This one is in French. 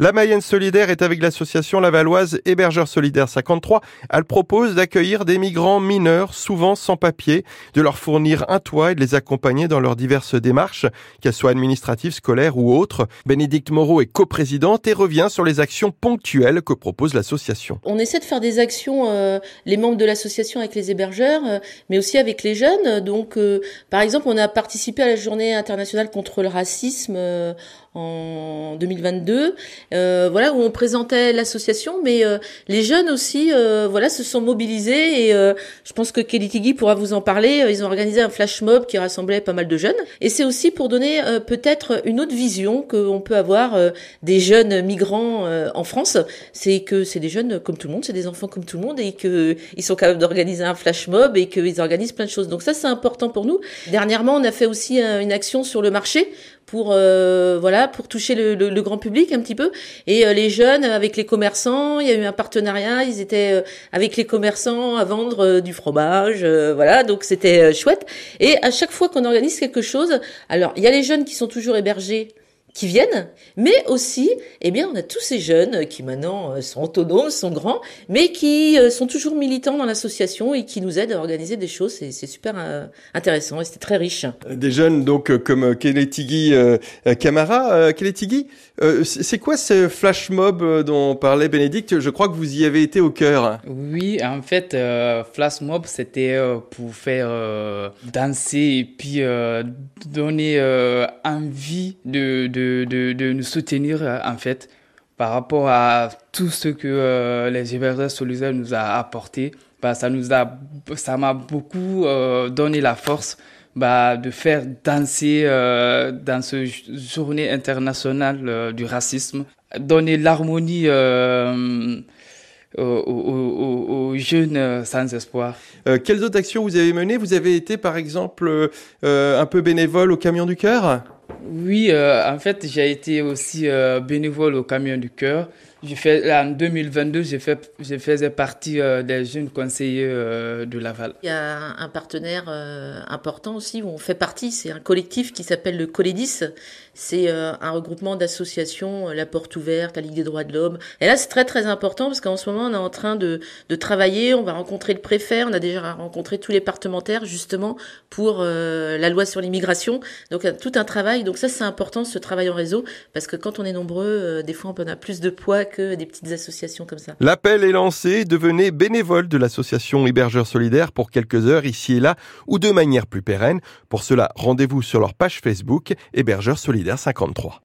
La Mayenne solidaire est avec l'association lavalloise Hébergeurs solidaires 53. Elle propose d'accueillir des migrants mineurs, souvent sans papier, de leur fournir un toit et de les accompagner dans leurs diverses démarches, qu'elles soient administratives, scolaires ou autres. Bénédicte Moreau est coprésidente et revient sur les actions ponctuelles que propose l'association. On essaie de faire des actions, euh, les membres de l'association avec les hébergeurs, euh, mais aussi avec les jeunes. Donc, euh, par exemple, on a participé à la journée internationale contre le racisme en 2022, euh, voilà où on présentait l'association, mais euh, les jeunes aussi, euh, voilà, se sont mobilisés et euh, je pense que Kelly Tiggy pourra vous en parler. Ils ont organisé un flash mob qui rassemblait pas mal de jeunes et c'est aussi pour donner peut-être une autre vision qu'on peut avoir des jeunes migrants en France. C'est que c'est des jeunes comme tout le monde, c'est des enfants comme tout le monde et que ils sont capables d'organiser un flash mob et qu'ils organisent plein de choses. Donc ça c'est important pour nous. Dernièrement, on a fait aussi une action sur le marché pour euh, voilà pour toucher le, grand public un petit peu. Et euh, les jeunes avec les commerçants il y a eu un partenariat ils étaient euh, avec les commerçants à vendre du fromage voilà donc c'était chouette. Et à chaque fois qu'on organise quelque chose alors il y a les jeunes qui sont toujours hébergés qui viennent, mais aussi, eh bien, on a tous ces jeunes qui maintenant euh, sont autonomes, sont grands, mais qui euh, sont toujours militants dans l'association et qui nous aident à organiser des choses. C'est super euh, intéressant et c'était très riche. Des jeunes donc comme Keletigi Camara. Keletigi, c'est quoi ce flash mob dont parlait Bénédicte? Je crois que vous y avez été au cœur. Oui, en fait, flash mob, c'était pour faire danser et puis donner envie de de, de, nous soutenir euh, en fait par rapport à tout ce que euh, les hébergeurs solidaires nous a apporté. Bah, ça nous a, ça m'a beaucoup euh, donné la force bah, de faire danser dans ce journée internationale du racisme, donner l'harmonie aux, jeunes sans espoir. quelles autres actions vous avez menées? Vous avez été par exemple un peu bénévole au Camion du Cœur? Oui, euh, en fait, j'ai été aussi euh, bénévole au Camion du Cœur. Fait, en 2022, j'ai fait, je faisais partie euh, des jeunes conseillers de Laval. Il y a un partenaire important aussi où on fait partie, c'est un collectif qui s'appelle le Colédis. C'est un regroupement d'associations, La Porte Ouverte, la Ligue des Droits de l'Homme. Et là, c'est très très important parce qu'en ce moment, on est en train de, de, travailler, on va rencontrer le préfet, on a déjà rencontré tous les parlementaires justement pour la loi sur l'immigration. Donc, tout un travail donc ça, c'est important, ce travail en réseau, parce que quand on est nombreux, euh, des fois, on a plus de poids que des petites associations comme ça. L'appel est lancé, devenez bénévole de l'association Hébergeurs Solidaires pour quelques heures ici et là, ou de manière plus pérenne. Pour cela, rendez-vous sur leur page Facebook Hébergeurs Solidaires 53.